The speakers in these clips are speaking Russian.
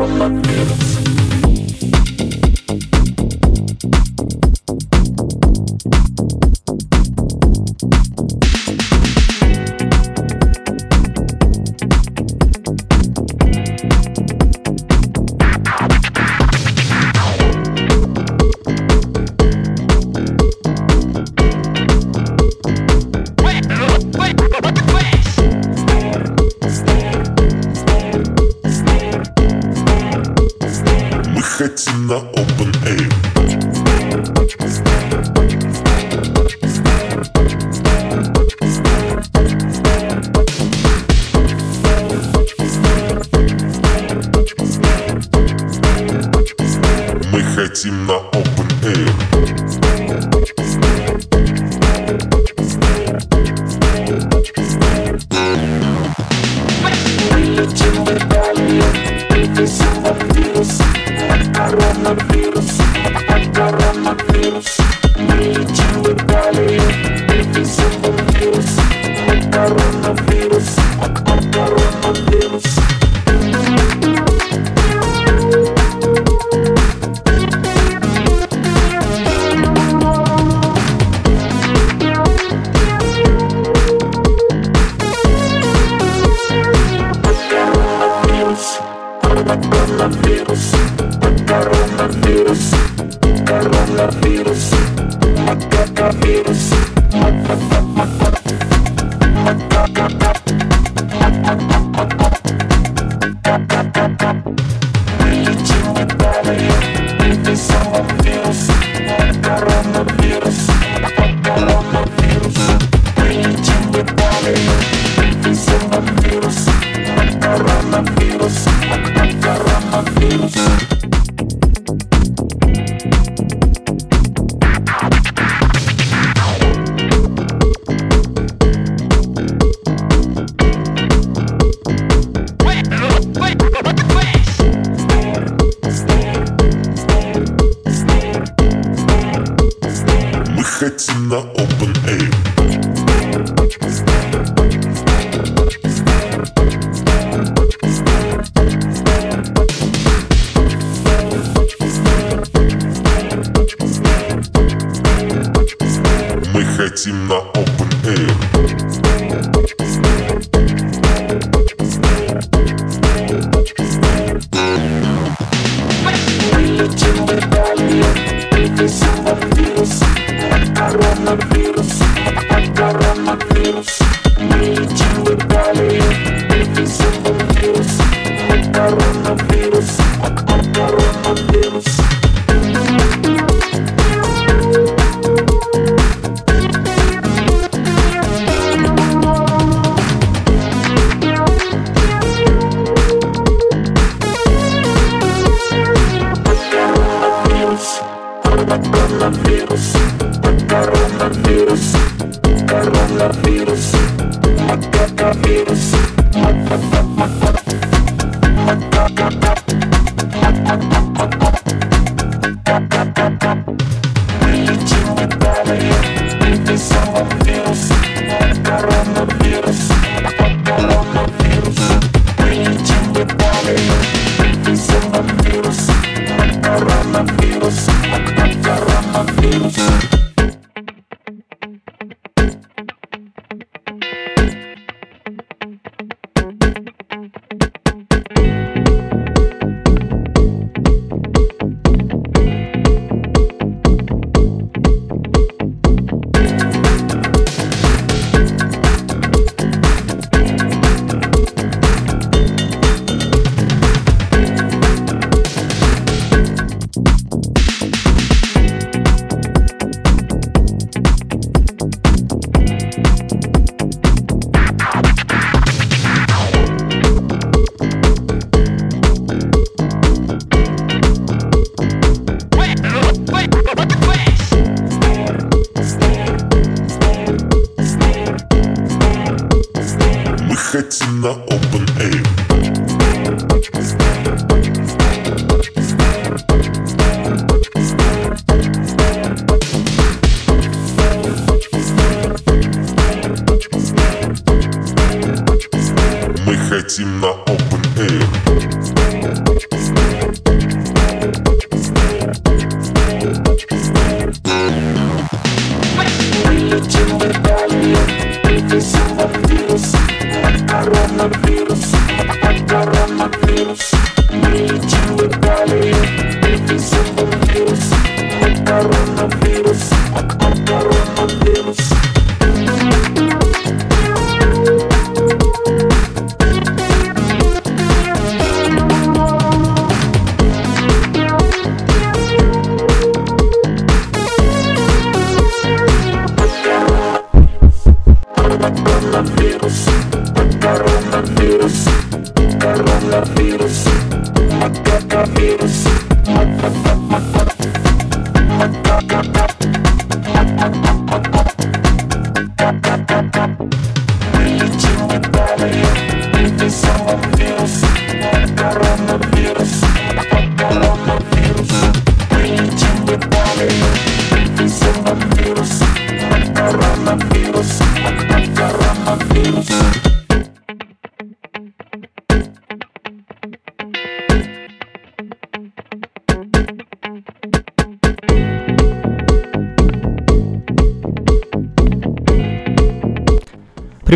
Europa. Europa.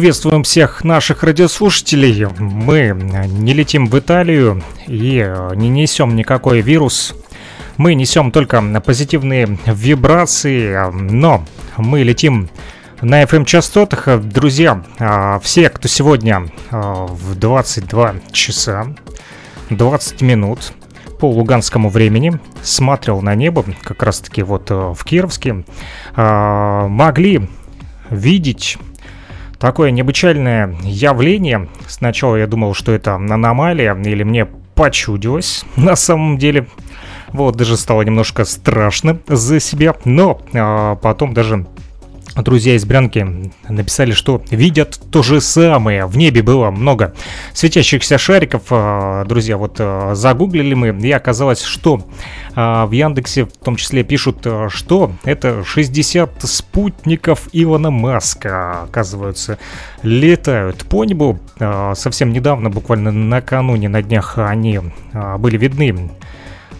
Приветствуем всех наших радиослушателей. Мы не летим в Италию и э, не несем никакой вирус. Мы несем только позитивные вибрации, но мы летим на FM-частотах. Друзья, э, все, кто сегодня э, в 22 часа 20 минут по луганскому времени смотрел на небо, как раз таки вот в Кировске, могли видеть такое необычайное явление. Сначала я думал, что это аномалия, или мне почудилось на самом деле. Вот, даже стало немножко страшно за себя, но а, потом даже Друзья из Брянки написали, что видят то же самое. В небе было много светящихся шариков. А, друзья, вот а, загуглили мы, и оказалось, что а, в Яндексе в том числе пишут, что это 60 спутников Илона Маска, оказывается, летают по небу. Совсем недавно, буквально накануне, на днях, они были видны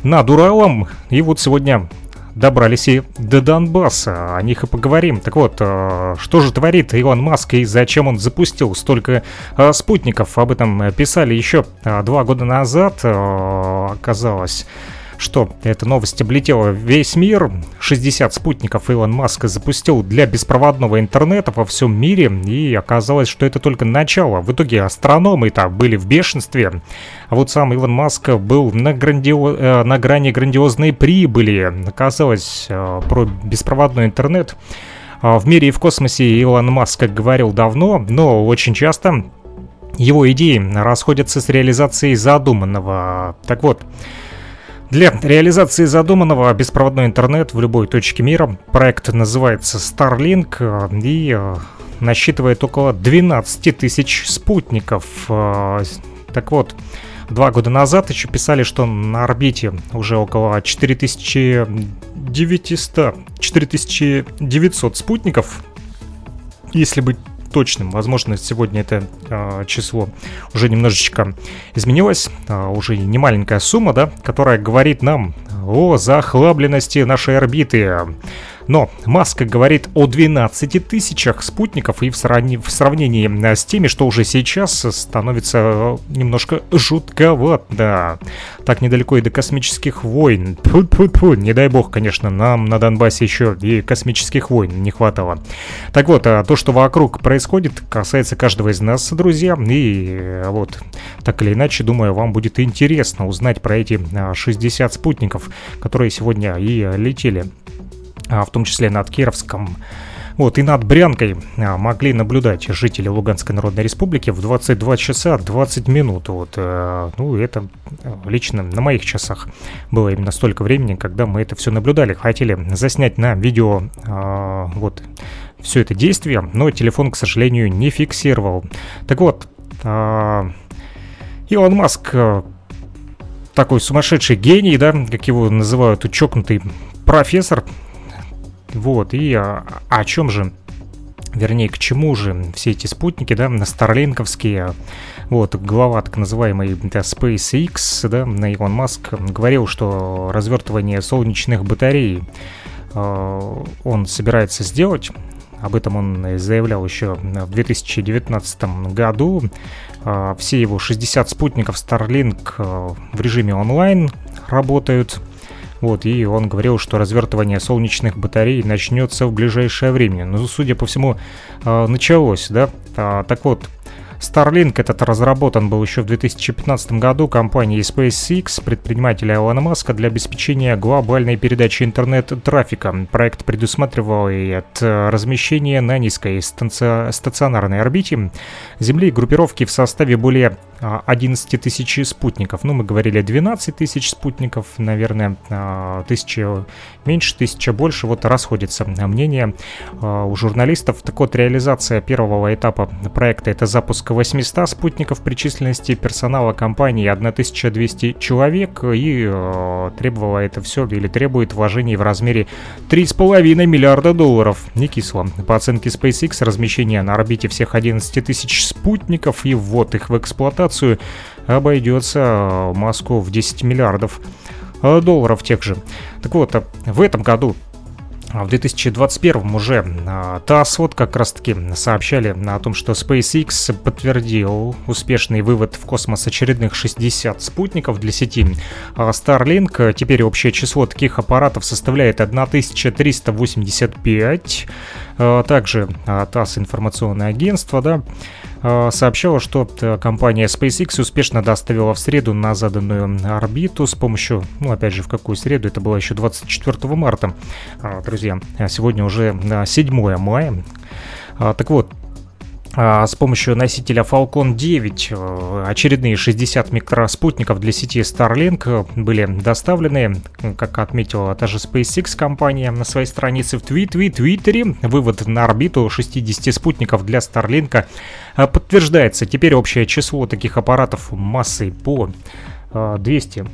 над Уралом. И вот сегодня добрались и до Донбасса. О них и поговорим. Так вот, э, что же творит Илон Маск и зачем он запустил столько э, спутников? Об этом писали еще э, два года назад. Оказалось, что эта новость облетела весь мир. 60 спутников Илон Маск запустил для беспроводного интернета во всем мире, и оказалось, что это только начало. В итоге астрономы-то были в бешенстве. А вот сам Илон Маск был на, грандио... э, на грани грандиозной прибыли. Оказалось, э, про беспроводной интернет э, в мире и в космосе Илон Маск говорил давно, но очень часто его идеи расходятся с реализацией задуманного. Так вот, для реализации задуманного беспроводной интернет в любой точке мира проект называется Starlink э, и э, насчитывает около 12 тысяч спутников. Э, так вот, два года назад еще писали, что на орбите уже около 4900, 4900 спутников. Если быть точным. Возможно, сегодня это э, число уже немножечко изменилось. Э, уже не маленькая сумма, да, которая говорит нам о захлабленности нашей орбиты. Но Маск говорит о 12 тысячах спутников и в, сравни- в сравнении э, с теми, что уже сейчас становится э, немножко жутковато. Так недалеко и до космических войн. Тьфу -тьфу -тьфу. Не дай бог, конечно, нам на Донбассе еще и космических войн не хватало. Так вот, то, что вокруг происходит, касается каждого из нас, друзья. И э, вот, так или иначе, думаю, вам будет интересно узнать про эти 60 спутников, которые сегодня и летели в том числе над Кировском. Вот, и над Брянкой а, могли наблюдать жители Луганской Народной Республики в 22 часа 20 минут. Вот, э, ну, это э, лично на моих часах было именно столько времени, когда мы это все наблюдали. Хотели заснять на видео э, вот все это действие, но телефон, к сожалению, не фиксировал. Так вот, Илон Маск э, такой сумасшедший гений, да, как его называют, чокнутый профессор, вот, и а, о чем же вернее, к чему же все эти спутники, да, на старлинковские, вот, глава так называемый да, SpaceX, да, на Илон Маск говорил, что развертывание солнечных батарей э, он собирается сделать, об этом он заявлял еще в 2019 году. все его 60 спутников Starlink в режиме онлайн работают. Вот, и он говорил, что развертывание солнечных батарей начнется в ближайшее время. Но, судя по всему, началось, да. Так вот, Starlink этот разработан был еще в 2015 году компанией SpaceX, предпринимателя Илона Маска, для обеспечения глобальной передачи интернет-трафика. Проект предусматривал и от э, размещения на низкой стационарной орбите Земли группировки в составе более 11 а, тысяч спутников. Ну, мы говорили 12 тысяч спутников, наверное, а, тысяча меньше, тысяча больше. Вот расходится мнение у журналистов. Так вот, реализация первого этапа проекта — это запуск 800 спутников при численности персонала компании 1200 человек и требовало это все или требует вложений в размере 3,5 миллиарда долларов. Не кисло. По оценке SpaceX, размещение на орбите всех 11 тысяч спутников и ввод их в эксплуатацию обойдется э, Москву в 10 миллиардов э, долларов тех же. Так вот, э, в этом году в 2021 уже ТАСС вот как раз таки сообщали о том, что SpaceX подтвердил успешный вывод в космос очередных 60 спутников для сети Starlink. Теперь общее число таких аппаратов составляет 1385. Также ТАСС информационное агентство, да, сообщала, что э, компания SpaceX успешно доставила в среду на заданную орбиту с помощью, ну опять же, в какую среду, это было еще 24 марта, э, друзья, сегодня уже 7 мая. Так вот, а, с помощью носителя Falcon 9 э, очередные 60 микроспутников для сети Starlink были доставлены, как отметила та же SpaceX компания на своей странице в Твиттере. Вывод на орбиту 60 спутников для Starlink э, подтверждается. Теперь общее число таких аппаратов массой по 200 э,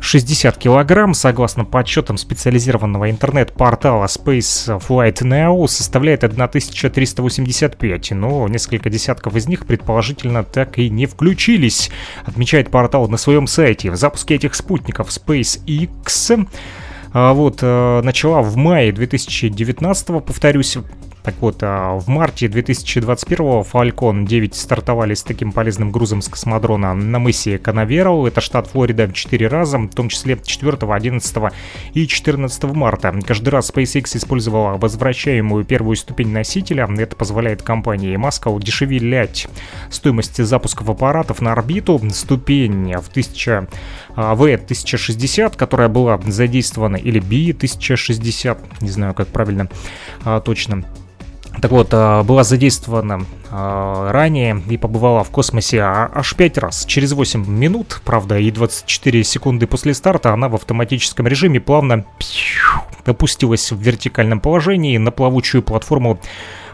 60 килограмм, согласно подсчетам специализированного интернет-портала Space Flight Now, составляет 1385, но несколько десятков из них предположительно так и не включились, отмечает портал на своем сайте. В запуске этих спутников SpaceX а, вот, э, начала в мае 2019, повторюсь, так вот, а, в марте 2021 Falcon 9 стартовали с таким полезным грузом с космодрона на мысе Канаверал, это штат Флорида, 4 раза, в том числе 4, 11 и 14 марта. Каждый раз SpaceX использовала возвращаемую первую ступень носителя, это позволяет компании Маска удешевлять стоимость запусков аппаратов на орбиту. Ступень в 1000 V1060, которая была задействована, или B1060, не знаю, как правильно а, точно так вот, а, была задействована а, ранее и побывала в космосе а, аж 5 раз. Через 8 минут, правда, и 24 секунды после старта она в автоматическом режиме плавно опустилась в вертикальном положении на плавучую платформу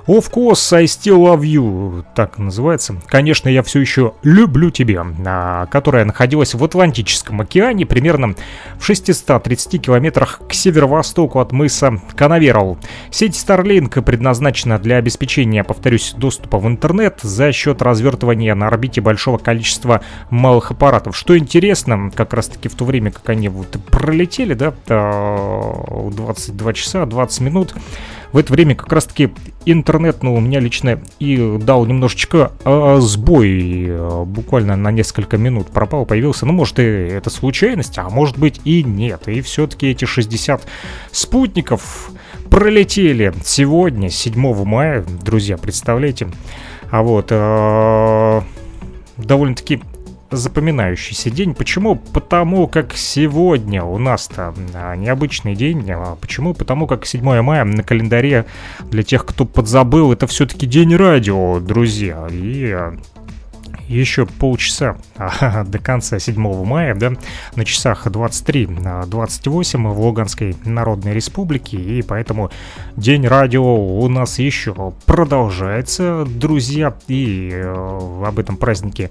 Of course, I still love you, так называется. Конечно, я все еще люблю тебя, а, которая находилась в Атлантическом океане, примерно в 630 километрах к северо-востоку от мыса Канаверал. Сеть Starlink предназначена для обеспечения, повторюсь, доступа в интернет за счет развертывания на орбите большого количества малых аппаратов. Что интересно, как раз таки в то время, как они вот пролетели, да, 22 часа 20 минут, в это время как раз-таки интернет, ну, у меня лично и дал немножечко э, сбой, э, буквально на несколько минут пропал, появился. Ну, может, и это случайность, а может быть и нет. И все-таки эти 60 спутников пролетели сегодня, 7 мая, друзья, представляете? А вот, э, довольно-таки запоминающийся день. Почему? Потому как сегодня у нас-то а, необычный день. А почему? Потому как 7 мая на календаре для тех, кто подзабыл, это все-таки день радио, друзья. И а, еще полчаса до конца 7 мая, да, на часах 23-28 в Луганской Народной Республике, и поэтому День радио у нас еще продолжается, друзья, и об этом празднике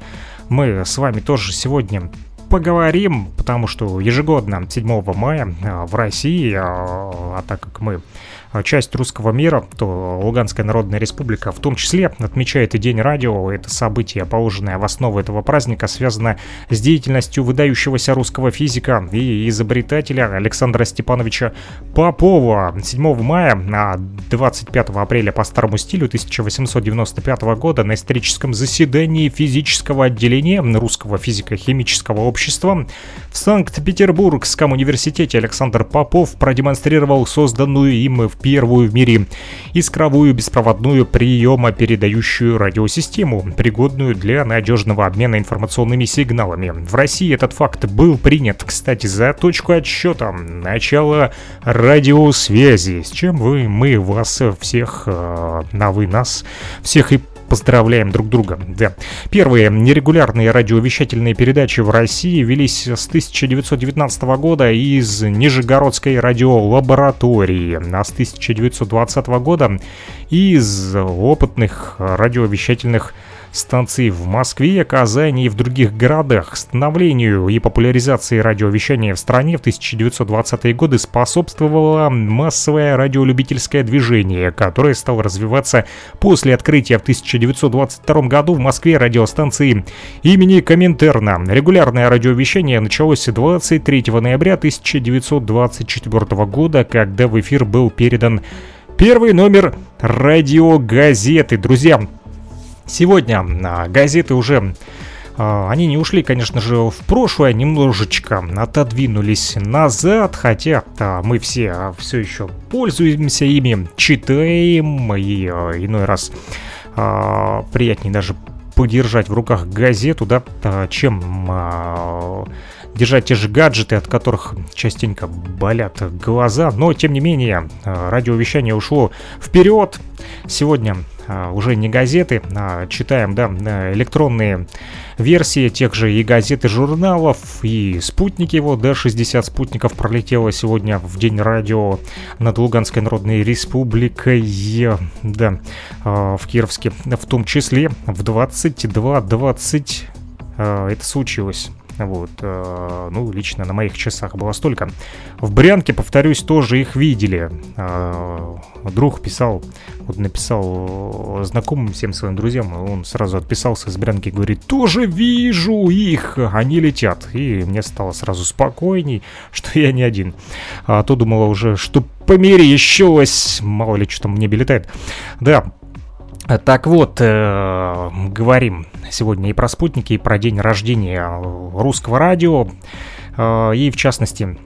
мы с вами тоже сегодня поговорим, потому что ежегодно 7 мая э, в России, э, а так как мы часть русского мира, то Луганская Народная Республика в том числе отмечает и День радио. Это событие, положенное в основу этого праздника, связано с деятельностью выдающегося русского физика и изобретателя Александра Степановича Попова. 7 мая, на 25 апреля по старому стилю 1895 года на историческом заседании физического отделения Русского физико-химического общества в Санкт-Петербургском университете Александр Попов продемонстрировал созданную им в первую в мире искровую беспроводную приемо-передающую радиосистему, пригодную для надежного обмена информационными сигналами. В России этот факт был принят, кстати, за точку отсчета начала радиосвязи, с чем вы, мы вас всех, э, на вы нас, всех и поздравляем друг друга. Да. Первые нерегулярные радиовещательные передачи в России велись с 1919 года из Нижегородской радиолаборатории, а с 1920 года из опытных радиовещательных станций в Москве, Казани и в других городах. Становлению и популяризации радиовещания в стране в 1920-е годы способствовало массовое радиолюбительское движение, которое стало развиваться после открытия в 1922 году в Москве радиостанции имени Коминтерна. Регулярное радиовещание началось 23 ноября 1924 года, когда в эфир был передан Первый номер радиогазеты. Друзья, Сегодня а, газеты уже а, они не ушли, конечно же, в прошлое, немножечко отодвинулись назад, хотя да, мы все все еще пользуемся ими, читаем и а, иной раз а, приятнее даже подержать в руках газету, да, чем а, держать те же гаджеты, от которых частенько болят глаза, но тем не менее радиовещание ушло вперед. Сегодня а, уже не газеты, а читаем, да, электронные версии тех же и газет, и журналов, и спутники его, да, 60 спутников пролетело сегодня в день радио над Луганской Народной Республикой, да, а, в Кировске, в том числе в 22.20 а, это случилось. Вот, э, ну, лично на моих часах было столько. В Брянке, повторюсь, тоже их видели. Э, друг писал, вот написал знакомым всем своим друзьям, он сразу отписался из Брянки, говорит, тоже вижу их, они летят. И мне стало сразу спокойней, что я не один. А то думала уже, что померещилось, мало ли что там в небе летает. Да, так вот, э, говорим сегодня и про спутники, и про день рождения русского радио, э, и в частности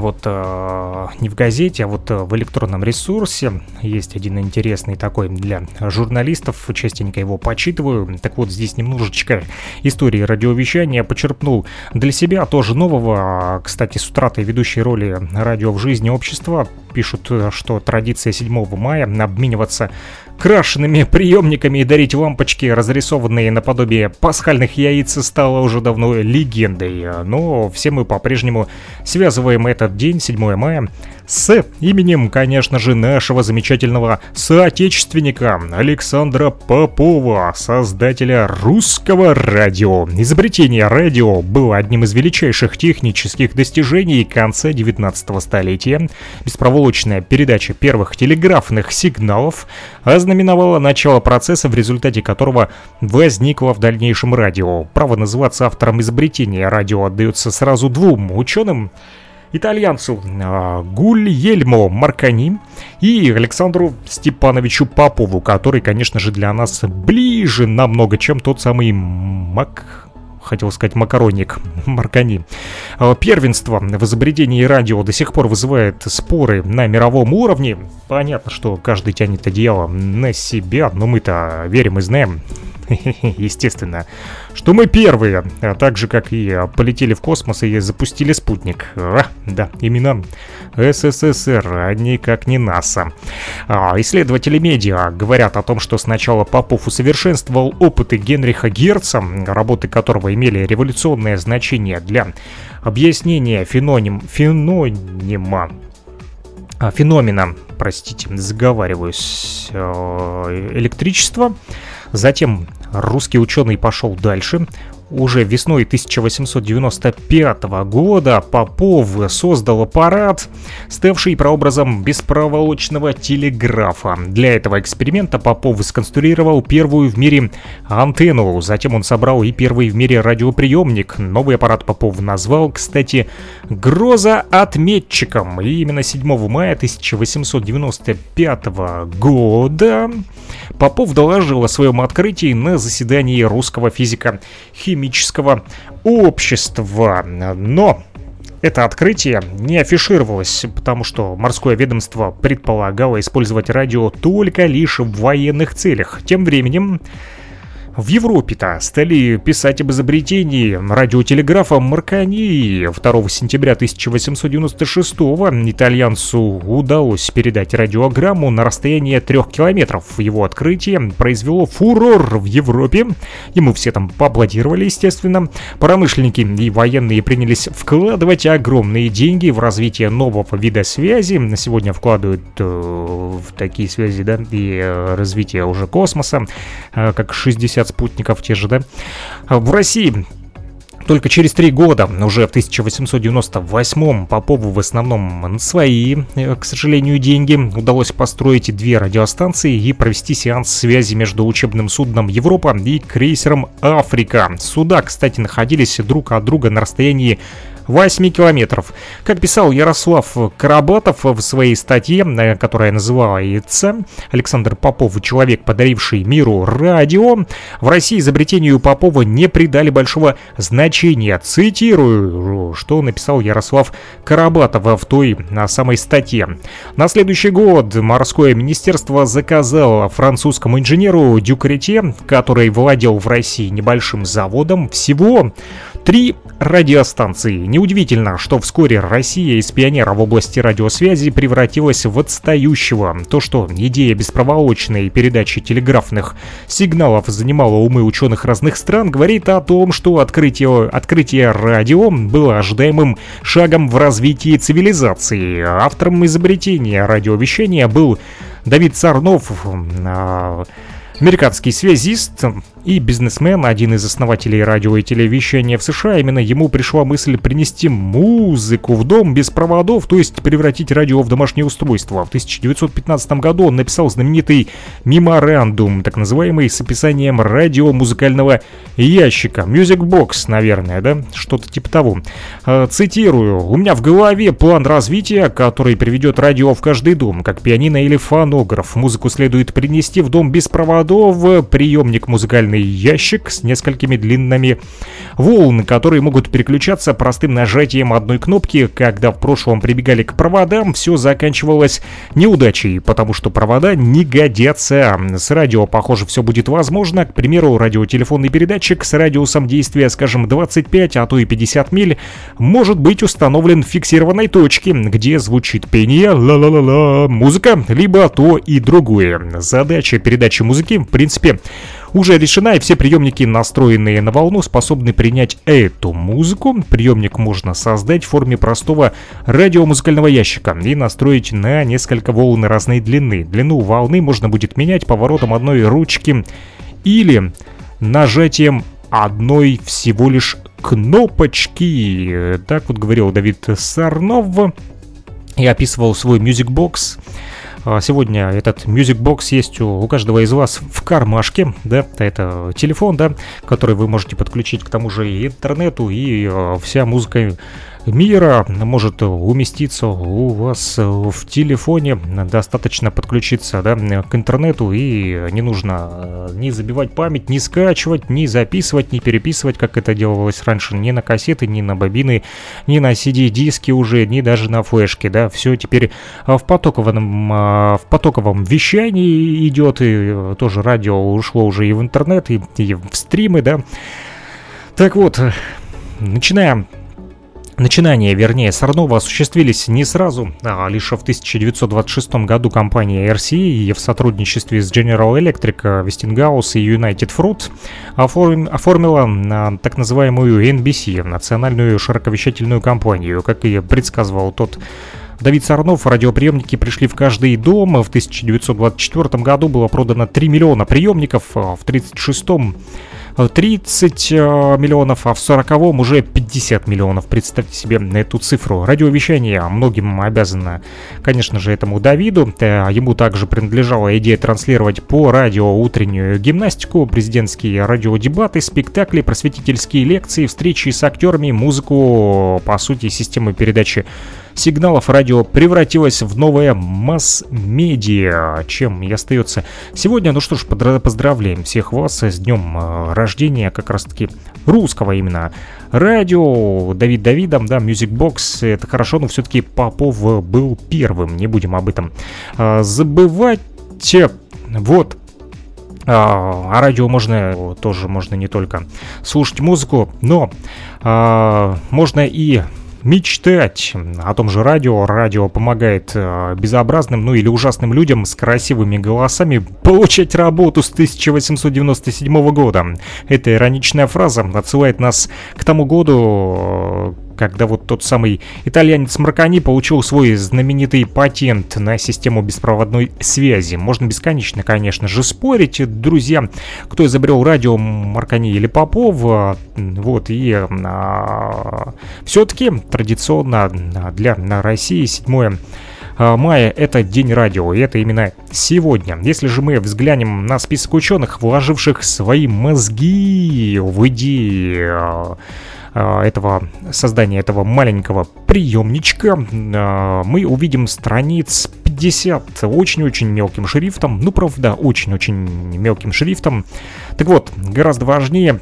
вот э, не в газете, а вот э, в электронном ресурсе есть один интересный такой для журналистов, частенько его почитываю. Так вот, здесь немножечко истории радиовещания почерпнул для себя, тоже нового. Кстати, с утратой ведущей роли радио в жизни общества пишут, что традиция 7 мая обмениваться крашенными приемниками и дарить лампочки, разрисованные наподобие пасхальных яиц, стало уже давно легендой. Но все мы по-прежнему связываем этот день, 7 мая, с именем, конечно же, нашего замечательного соотечественника Александра Попова, создателя русского радио. Изобретение радио было одним из величайших технических достижений конца 19 столетия. Беспроволочная передача первых телеграфных сигналов ознаменовала начало процесса, в результате которого возникло в дальнейшем радио. Право называться автором изобретения радио отдается сразу двум ученым итальянцу а, Гульельмо Маркани и Александру Степановичу Попову, который, конечно же, для нас ближе намного, чем тот самый Мак хотел сказать макаронник Маркани. А, первенство в изобретении радио до сих пор вызывает споры на мировом уровне. Понятно, что каждый тянет одеяло на себя, но мы-то верим и знаем, естественно, что мы первые, а так же, как и полетели в космос и запустили спутник. А, да, именно СССР, а никак не НАСА. А, исследователи медиа говорят о том, что сначала Попов усовершенствовал опыты Генриха Герца, работы которого имели революционное значение для объяснения феноним, фенонима а, феномена, простите, заговариваюсь, э, электричества. Затем русский ученый пошел дальше. Уже весной 1895 года Попов создал аппарат, ставший прообразом беспроволочного телеграфа. Для этого эксперимента Попов сконструировал первую в мире антенну, затем он собрал и первый в мире радиоприемник. Новый аппарат Попов назвал, кстати, «Гроза-отметчиком». И именно 7 мая 1895 года Попов доложил о своем открытии на заседании русского физика химического общества. Но это открытие не афишировалось, потому что морское ведомство предполагало использовать радио только лишь в военных целях. Тем временем в Европе-то стали писать об изобретении радиотелеграфа Маркани. 2 сентября 1896-го итальянцу удалось передать радиограмму на расстояние трех километров. Его открытие произвело фурор в Европе. Ему все там поаплодировали, естественно. Промышленники и военные принялись вкладывать огромные деньги в развитие нового вида связи. На сегодня вкладывают э, в такие связи, да, и э, развитие уже космоса, э, как 60 50 спутников те же, да? В России только через три года, уже в 1898-м, Попову в основном свои, э, к сожалению, деньги удалось построить две радиостанции и провести сеанс связи между учебным судном «Европа» и крейсером «Африка». Суда, кстати, находились друг от друга на расстоянии 8 километров. Как писал Ярослав Карабатов в своей статье, э, которая называется «Александр Попов. Человек, подаривший миру радио», в России изобретению Попова не придали большого значения. Цитирую, что написал Ярослав Карабатов в той на самой статье. На следующий год морское министерство заказало французскому инженеру Дюкрете, который владел в России небольшим заводом, всего три радиостанции. Неудивительно, что вскоре Россия из пионера в области радиосвязи превратилась в отстающего. То, что идея беспроволочной передачи телеграфных сигналов занимала умы ученых разных стран, говорит о том, что открытие, открытие радио было ожидаемым шагом в развитии цивилизации. Автором изобретения радиовещания был Давид Царнов, а, американский связист, и бизнесмен, один из основателей радио и телевещания в США, именно ему пришла мысль принести музыку в дом без проводов, то есть превратить радио в домашнее устройство. В 1915 году он написал знаменитый меморандум, так называемый, с описанием радиомузыкального ящика. Music Box, наверное, да? Что-то типа того. А, цитирую. «У меня в голове план развития, который приведет радио в каждый дом, как пианино или фонограф. Музыку следует принести в дом без проводов, приемник музыкальный специальный ящик с несколькими длинными волн, которые могут переключаться простым нажатием одной кнопки. Когда в прошлом прибегали к проводам, все заканчивалось неудачей, потому что провода не годятся. С радио, похоже, все будет возможно. К примеру, радиотелефонный передатчик с радиусом действия, скажем, 25, а то и 50 миль, может быть установлен в фиксированной точке, где звучит пение ла-ла-ла-ла, музыка, либо то и другое. Задача передачи музыки, в принципе, уже решена, и все приемники, настроенные на волну, способны принять эту музыку. Приемник можно создать в форме простого радиомузыкального ящика и настроить на несколько волн разной длины. Длину волны можно будет менять поворотом одной ручки или нажатием одной всего лишь кнопочки. Так вот говорил Давид Сарнов и описывал свой Music Box. А, сегодня этот Music Box есть у, каждого из вас в кармашке, да, это телефон, да, который вы можете подключить к тому же и интернету, и э, вся музыка мира может уместиться у вас в телефоне. Достаточно подключиться да, к интернету и не нужно э, ни забивать память, ни скачивать, ни записывать, ни переписывать, как это делалось раньше, ни на кассеты, ни на бобины, ни на CD-диски уже, ни даже на флешке. Да, все теперь в потоковом, в потоковом вещании идет, и тоже радио ушло уже и в интернет, и, и в стримы, да. Так вот, начинаем Начинания, вернее, Сарнова осуществились не сразу, а лишь в 1926 году компания RCE в сотрудничестве с General Electric, Westinghouse и United Fruit оформ... оформила на так называемую NBC, национальную широковещательную компанию, как и предсказывал тот Давид Сарнов, радиоприемники пришли в каждый дом. В 1924 году было продано 3 миллиона приемников, в 1936 30 э, миллионов, а в 40-м уже 50 миллионов. Представьте себе эту цифру. Радиовещание многим обязано, конечно же, этому Давиду. Э, ему также принадлежала идея транслировать по радио утреннюю гимнастику, президентские радиодебаты, спектакли, просветительские лекции, встречи с актерами, музыку, по сути, системы передачи сигналов радио превратилось в новое масс-медиа, чем и остается сегодня. Ну что ж, поздравляем всех вас с днем э, рождения как раз-таки русского именно радио. Давид Давидом, да, Music Box, это хорошо, но все-таки Попов был первым, не будем об этом э, забывать. Вот, а, а радио можно тоже можно не только слушать музыку, но а, можно и мечтать о том же радио. Радио помогает э, безобразным, ну или ужасным людям с красивыми голосами получать работу с 1897 года. Эта ироничная фраза отсылает нас к тому году, когда вот тот самый итальянец Маркани получил свой знаменитый патент на систему беспроводной связи. Можно бесконечно, конечно же, спорить, друзья, кто изобрел радио Маркани или Попов, вот, и а, все-таки традиционно для на России 7 а, мая это День радио, и это именно сегодня. Если же мы взглянем на список ученых, вложивших свои мозги в идеи а, Э, этого создания этого маленького приемничка э, мы увидим страниц 50 очень-очень мелким шрифтом. Ну, правда, очень-очень мелким шрифтом. Так вот, гораздо важнее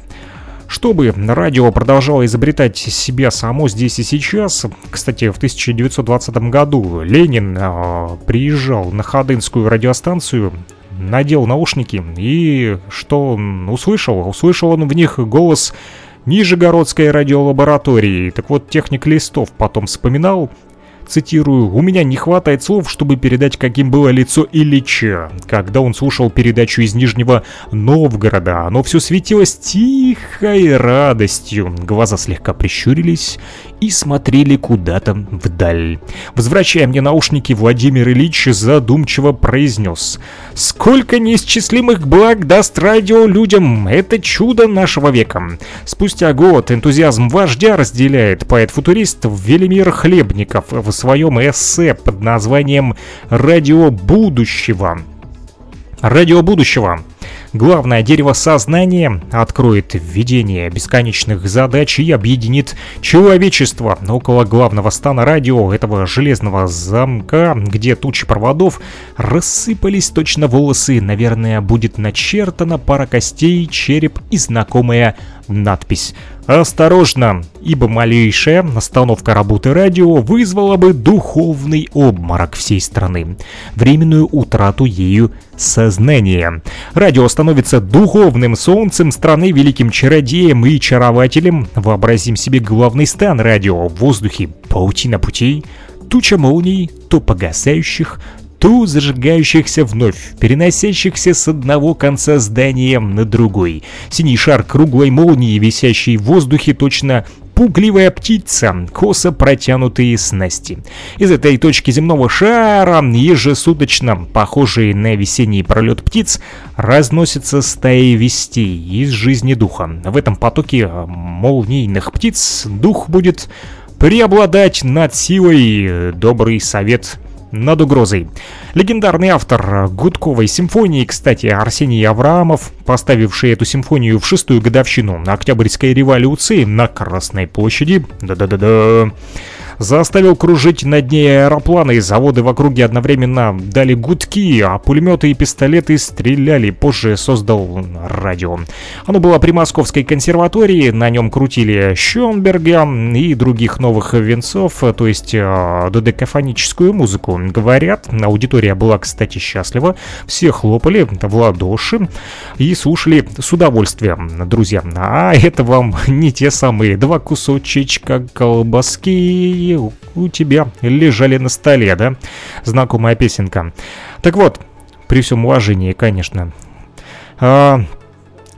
чтобы радио продолжало изобретать себя само здесь и сейчас, кстати, в 1920 году Ленин э, приезжал на Ходынскую радиостанцию, надел наушники и что он услышал? Услышал он в них голос Нижегородской радиолаборатории. Так вот, техник Листов потом вспоминал, Цитирую, «У меня не хватает слов, чтобы передать, каким было лицо Ильича, когда он слушал передачу из Нижнего Новгорода. Оно все светилось тихой радостью. Глаза слегка прищурились и смотрели куда-то вдаль. Возвращая мне наушники, Владимир Ильич задумчиво произнес. «Сколько неисчислимых благ даст радио людям! Это чудо нашего века!» Спустя год энтузиазм вождя разделяет поэт-футурист Велимир Хлебников в своем эссе под названием «Радио будущего». Радио будущего. Главное дерево сознания откроет введение бесконечных задач и объединит человечество около главного стана радио этого железного замка, где тучи проводов рассыпались точно волосы. Наверное, будет начертана пара костей, череп и знакомая надпись Осторожно, ибо малейшая остановка работы радио вызвала бы духовный обморок всей страны, временную утрату ею сознания. Радио становится духовным солнцем страны, великим чародеем и чарователем. Вообразим себе главный стан радио в воздухе, паутина путей, туча молний, то погасающих, ту зажигающихся вновь, переносящихся с одного конца здания на другой. Синий шар круглой молнии, висящий в воздухе точно пугливая птица, косо протянутые снасти. Из этой точки земного шара, ежесуточно похожие на весенний пролет птиц, разносятся стаи вестей из жизни духа. В этом потоке молнийных птиц дух будет преобладать над силой добрый совет над угрозой. Легендарный автор Гудковой симфонии, кстати, Арсений Авраамов, поставивший эту симфонию в шестую годовщину Октябрьской революции на Красной площади, да-да-да-да, заставил кружить над ней аэропланы, и заводы в округе одновременно дали гудки, а пулеметы и пистолеты стреляли. Позже создал радио. Оно было при Московской консерватории, на нем крутили Шонберга и других новых венцов, то есть э, додекафоническую музыку. Говорят, аудитория была, кстати, счастлива, все хлопали в ладоши и слушали с удовольствием, друзья. А это вам не те самые два кусочечка колбаски у тебя лежали на столе, да? Знакомая песенка. Так вот, при всем уважении, конечно. А,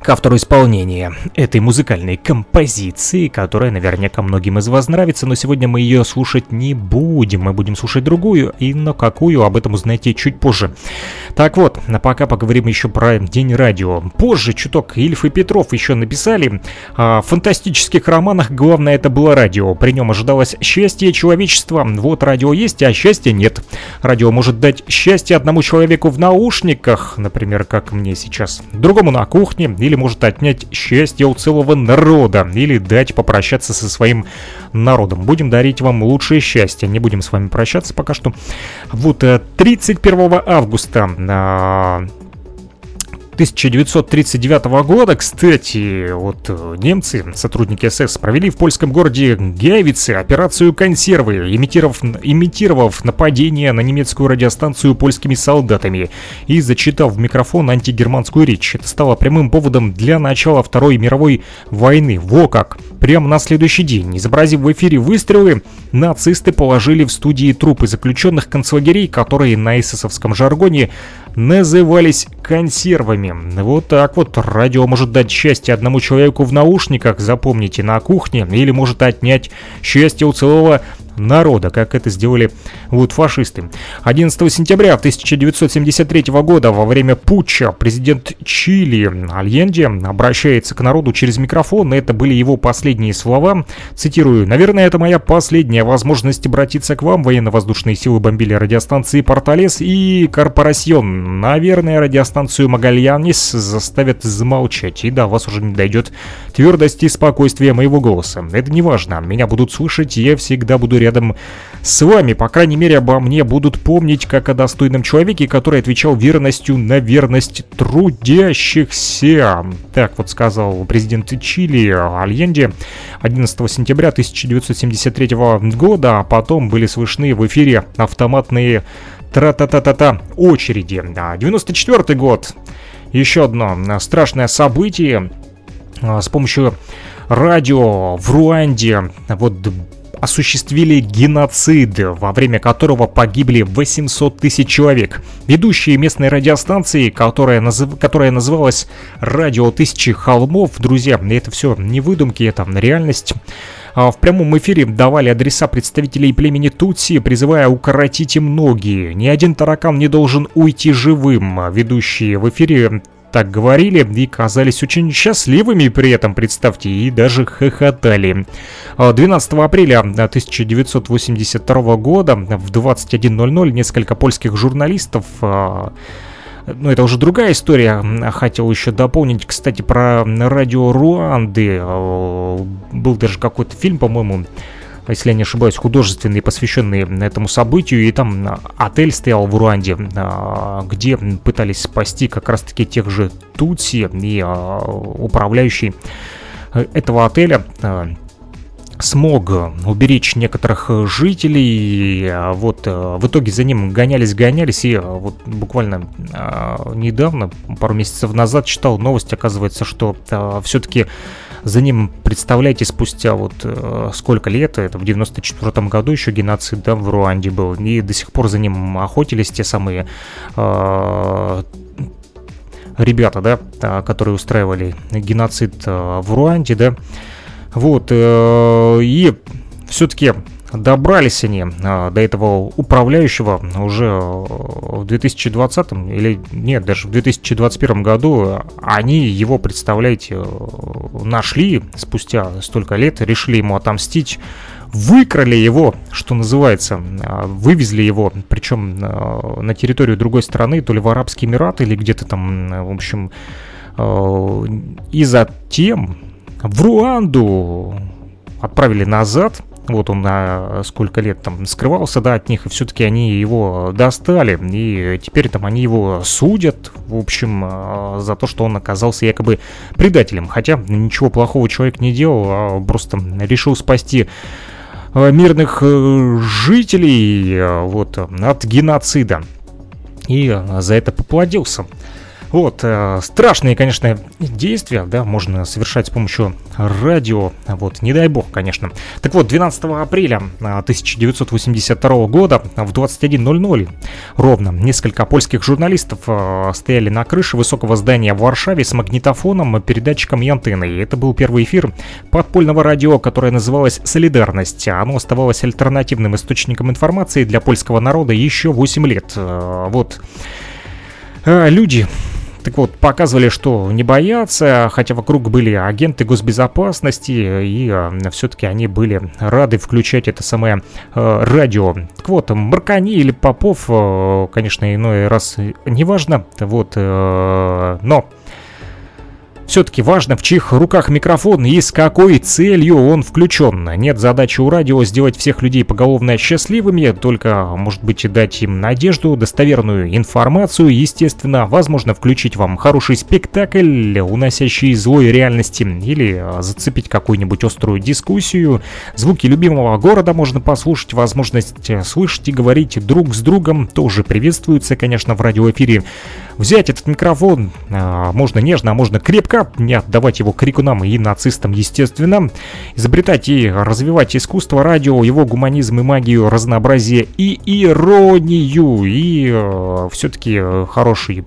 к автору исполнения этой музыкальной композиции, которая наверняка многим из вас нравится, но сегодня мы ее слушать не будем. Мы будем слушать другую, и на какую, об этом узнаете чуть позже. Так вот, а пока поговорим еще про День радио. Позже чуток Ильф и Петров еще написали о фантастических романах «Главное это было радио». При нем ожидалось счастье человечества. Вот радио есть, а счастья нет. Радио может дать счастье одному человеку в наушниках, например, как мне сейчас, другому на кухне или может отнять счастье у целого народа или дать попрощаться со своим народом. Будем дарить вам лучшее счастье. Не будем с вами прощаться пока что. Вот 31 э, августа а, 1939 года, кстати, вот э, немцы, сотрудники СС, провели в польском городе Гявице операцию «Консервы», имитировав, имитировав нападение на немецкую радиостанцию польскими солдатами и зачитав в микрофон антигерманскую речь. Это стало прямым поводом для начала Второй мировой войны. Во как! Прямо на следующий день, изобразив в эфире выстрелы, нацисты положили в студии трупы заключенных концлагерей, которые на эсэсовском жаргоне назывались консервами. Вот так вот радио может дать счастье одному человеку в наушниках, запомните, на кухне, или может отнять счастье у целого народа, как это сделали вот фашисты. 11 сентября 1973 года во время путча президент Чили Альенде обращается к народу через микрофон, это были его последние слова. Цитирую, «Наверное, это моя последняя возможность обратиться к вам. Военно-воздушные силы бомбили радиостанции Порталес и Корпорасьон. Наверное, радиостанцию Магальянис заставят замолчать, и до вас уже не дойдет твердость и спокойствие моего голоса. Это не важно, меня будут слышать, я всегда буду рядом рядом с вами. По крайней мере, обо мне будут помнить как о достойном человеке, который отвечал верностью на верность трудящихся. Так вот сказал президент Чили Альенде 11 сентября 1973 года, а потом были слышны в эфире автоматные тра-та-та-та-та очереди. 94 год. Еще одно страшное событие. А, с помощью радио в Руанде вот осуществили геноцид, во время которого погибли 800 тысяч человек. Ведущие местной радиостанции, которая, назыв... которая называлась «Радио Тысячи Холмов», друзья, это все не выдумки, это реальность, а в прямом эфире давали адреса представителей племени Тутси, призывая укоротить им ноги. Ни один таракан не должен уйти живым. Ведущие в эфире так говорили и казались очень счастливыми при этом, представьте, и даже хохотали. 12 а, апреля 1982 года в 21.00 несколько польских журналистов а, ну, это уже другая история. Хотел еще дополнить, кстати, про радио Руанды. А, был даже какой-то фильм, по-моему, если я не ошибаюсь, художественный, посвященный этому событию, и там отель стоял в Руанде, а, где пытались спасти как раз-таки тех же Тутси, и а, управляющий э, этого отеля а, смог уберечь некоторых жителей. Вот в итоге за ним гонялись-гонялись. И вот буквально недавно, пару месяцев назад, читал новость, оказывается, что все-таки за ним, представляете, спустя вот э, сколько лет, это в 94 году еще геноцид, да, в Руанде был, и до сих пор за ним охотились те самые э, ребята, да, а, которые устраивали геноцид э, в Руанде, да, вот, э, и все-таки добрались они а, до этого управляющего уже в 2020 или нет, даже в 2021 году они его, представляете, нашли спустя столько лет, решили ему отомстить, выкрали его, что называется, а, вывезли его, причем а, на территорию другой страны, то ли в Арабские Эмираты или где-то там, в общем, и затем в Руанду отправили назад, вот он на сколько лет там скрывался, да, от них, и все-таки они его достали, и теперь там они его судят, в общем, э, за то, что он оказался якобы предателем. Хотя ничего плохого человек не делал, а просто решил спасти э, мирных э, жителей вот, от геноцида. И за это поплодился. Вот, э, страшные, конечно, действия, да, можно совершать с помощью радио, вот, не дай бог, конечно. Так вот, 12 апреля 1982 э, года в 21.00 ровно несколько польских журналистов э, стояли на крыше высокого здания в Варшаве с магнитофоном, передатчиком и антенной. Это был первый эфир подпольного радио, которое называлось «Солидарность». Оно оставалось альтернативным источником информации для польского народа еще 8 лет. Вот. Люди так вот, показывали, что не боятся, хотя вокруг были агенты госбезопасности, и э, все-таки они были рады включать это самое э, радио. Так вот, Маркани или Попов, э, конечно, иной раз неважно, вот, э, но все-таки важно, в чьих руках микрофон и с какой целью он включен. Нет задачи у радио сделать всех людей поголовно счастливыми, только, может быть, дать им надежду, достоверную информацию, естественно, возможно, включить вам хороший спектакль, уносящий злой реальности, или зацепить какую-нибудь острую дискуссию. Звуки любимого города можно послушать, возможность слышать и говорить друг с другом тоже приветствуется, конечно, в радиоэфире. Взять этот микрофон а, можно нежно, а можно крепко, не отдавать его крикунам и нацистам, естественно. Изобретать и развивать искусство радио, его гуманизм и магию, разнообразие и иронию. И э, все-таки хороший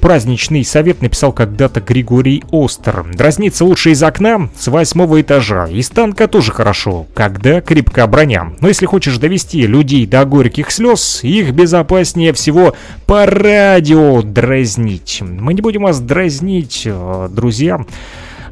Праздничный совет написал когда-то Григорий Остер. Дразниться лучше из окна с восьмого этажа. Из танка тоже хорошо, когда крепкая броня. Но если хочешь довести людей до горьких слез, их безопаснее всего по радио дразнить. Мы не будем вас дразнить, э, друзья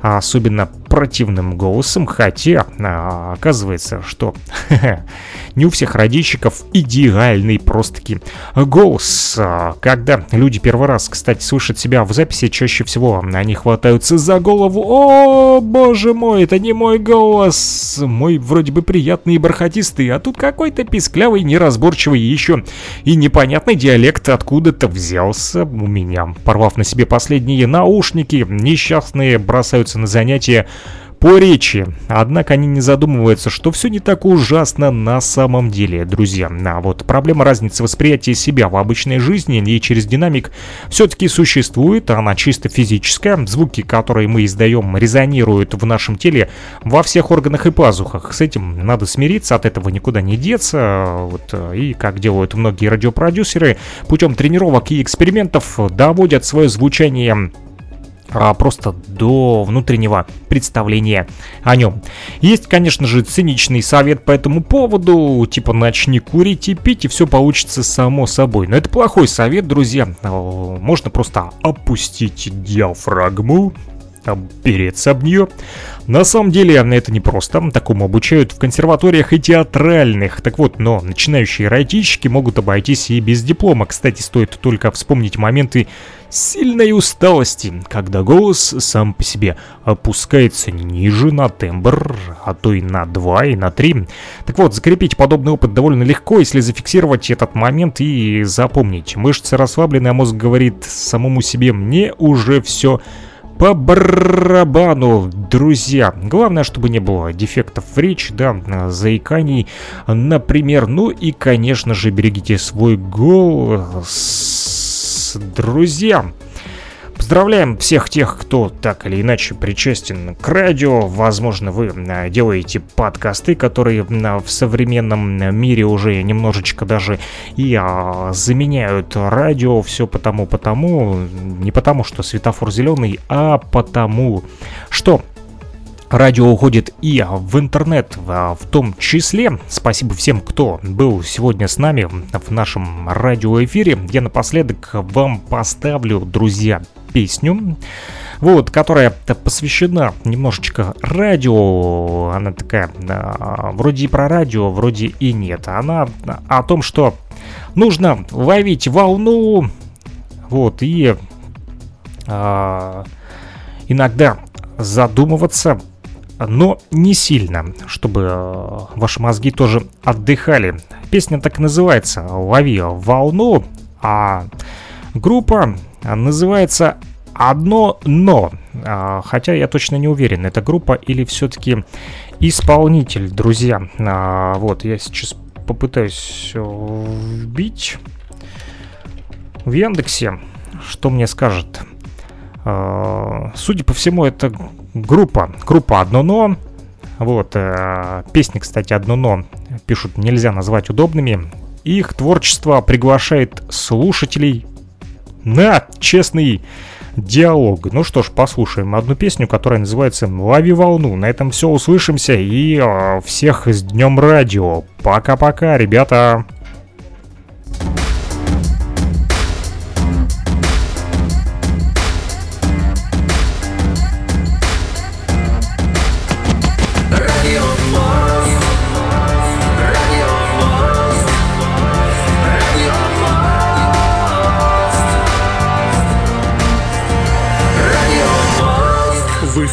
особенно противным голосом, хотя а, оказывается, что не у всех радищиков идеальный просто-таки голос. А, когда люди первый раз, кстати, слышат себя в записи, чаще всего они хватаются за голову. О, боже мой, это не мой голос. Мой вроде бы приятный и бархатистый, а тут какой-то писклявый, неразборчивый еще и непонятный диалект откуда-то взялся у меня. Порвав на себе последние наушники, несчастные бросаются на занятия по речи. Однако они не задумываются, что все не так ужасно на самом деле, друзья. А вот проблема разницы восприятия себя в обычной жизни и через динамик все-таки существует, она чисто физическая. Звуки, которые мы издаем, резонируют в нашем теле во всех органах и пазухах. С этим надо смириться, от этого никуда не деться. Вот, и как делают многие радиопродюсеры, путем тренировок и экспериментов доводят свое звучание а просто до внутреннего представления о нем. Есть, конечно же, циничный совет по этому поводу, типа начни курить и пить, и все получится само собой. Но это плохой совет, друзья. Можно просто опустить диафрагму, опереться об нее. На самом деле это не просто, такому обучают в консерваториях и театральных. Так вот, но начинающие райтички могут обойтись и без диплома. Кстати, стоит только вспомнить моменты сильной усталости, когда голос сам по себе опускается ниже на тембр, а то и на 2, и на 3. Так вот, закрепить подобный опыт довольно легко, если зафиксировать этот момент и запомнить. Мышцы расслаблены, а мозг говорит самому себе «мне уже все по барабану, друзья. Главное, чтобы не было дефектов в речи, да, заиканий, например. Ну и, конечно же, берегите свой голос, друзья. Поздравляем всех тех, кто так или иначе причастен к радио. Возможно, вы а, делаете подкасты, которые а, в современном мире уже немножечко даже и а, заменяют радио. Все потому, потому, не потому, что светофор зеленый, а потому, что Радио уходит и в интернет в том числе. Спасибо всем, кто был сегодня с нами в нашем радиоэфире. Я напоследок вам поставлю, друзья, песню, вот, которая посвящена немножечко радио. Она такая, а, вроде и про радио, вроде и нет. Она о том, что нужно ловить волну, вот, и а, иногда задумываться но не сильно, чтобы э, ваши мозги тоже отдыхали. Песня так и называется «Лови волну», а группа называется «Одно но». А, хотя я точно не уверен, это группа или все-таки исполнитель, друзья. А, вот, я сейчас попытаюсь вбить в Яндексе что мне скажет? Э, судя по всему, это группа, группа «Одно но». Вот, э, песни, кстати, «Одно но» пишут нельзя назвать удобными. Их творчество приглашает слушателей на честный диалог. Ну что ж, послушаем одну песню, которая называется «Лови волну». На этом все, услышимся и э, всех с Днем Радио. Пока-пока, ребята!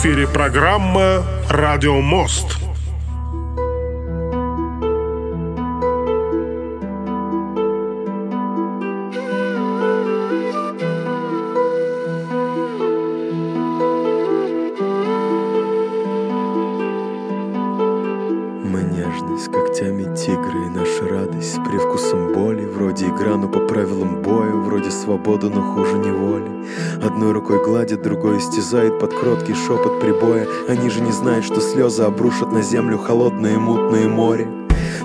Эфире программа «Радио Мост». Свободу, но хуже неволи. Одной рукой гладит, другой истязает под кроткий шепот прибоя. Они же не знают, что слезы обрушат на землю холодное и мутное море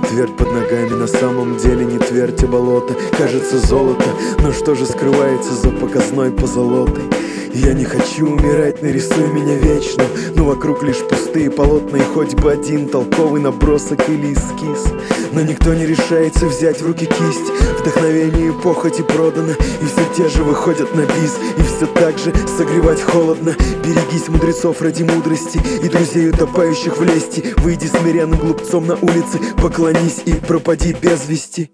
Твердь под ногами на самом деле не твердь, а болото. Кажется золото, но что же скрывается за показной позолотой? Я не хочу умирать, нарисуй меня вечно. Но вокруг лишь пустые полотна И хоть бы один толковый набросок или эскиз Но никто не решается взять в руки кисть. Вдохновение и похоти продано И все те же выходят на бис. И все так же согревать холодно. Берегись мудрецов ради мудрости. И друзей утопающих в лести. Выйди смиренным глупцом на улице. Поклонись и пропади без вести.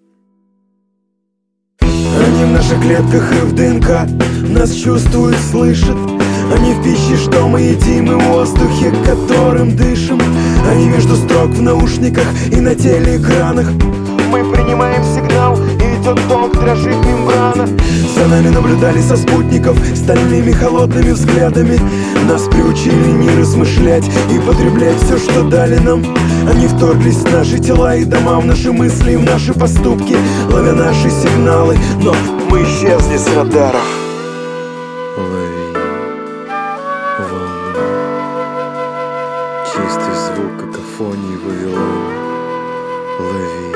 Они в наших клетках и в ДНК. Нас чувствуют, слышат Они в пище, что мы едим И в воздухе, которым дышим. Они между строк в наушниках И на телеэкранах. Мы принимаем сигнал И идет ток, дрожит мембрана. За нами наблюдали со спутников Стальными холодными взглядами. Нас приучили не размышлять И потреблять все, что дали нам. Они вторглись в наши тела и дома В наши мысли и в наши поступки Ловя наши сигналы. Но мы исчезли с радаров. Лови Чистый звук какофонии Вавилона Лови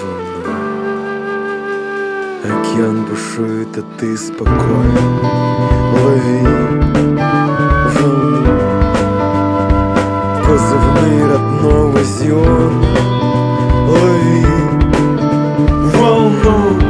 волну. Океан бушует, а ты спокоен. Лови волну. Позывные родного Зиона. Лови волну.